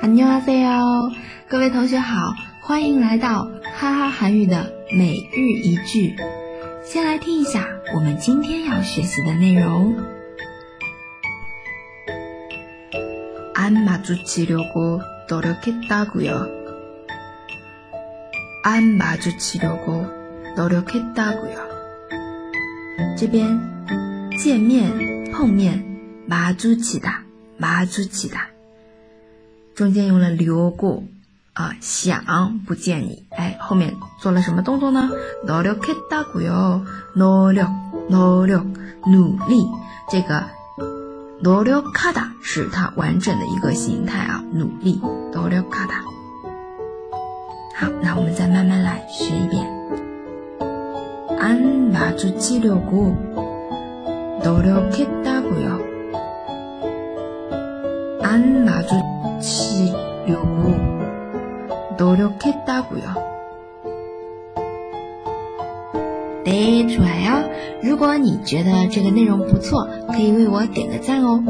안녕하세요，各位同学好，欢迎来到哈哈韩语的每日一句。先来听一下我们今天要学习的内容。안마주치려고노력했다고요안마주치려고노력했다고요这边见面碰面마주치다마주치다 中间用了留过啊，想不见你，哎，后面做了什么动作呢？노력했다고 요， 노 력， 노 력， 努力。这个노력하다是它完整的一个形态啊，努力。노력하 다。 好，那我们再慢慢来学一遍。안마주치려고노력했다고 요。 안마주 치려고노력했다고요对，좋아요如果你觉得这个内容不错，可以为我点个赞哦。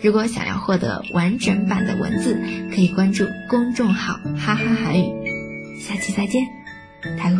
如果想要获得完整版的文字，可以关注公众号“哈哈韩语”。下期再见，台会拜。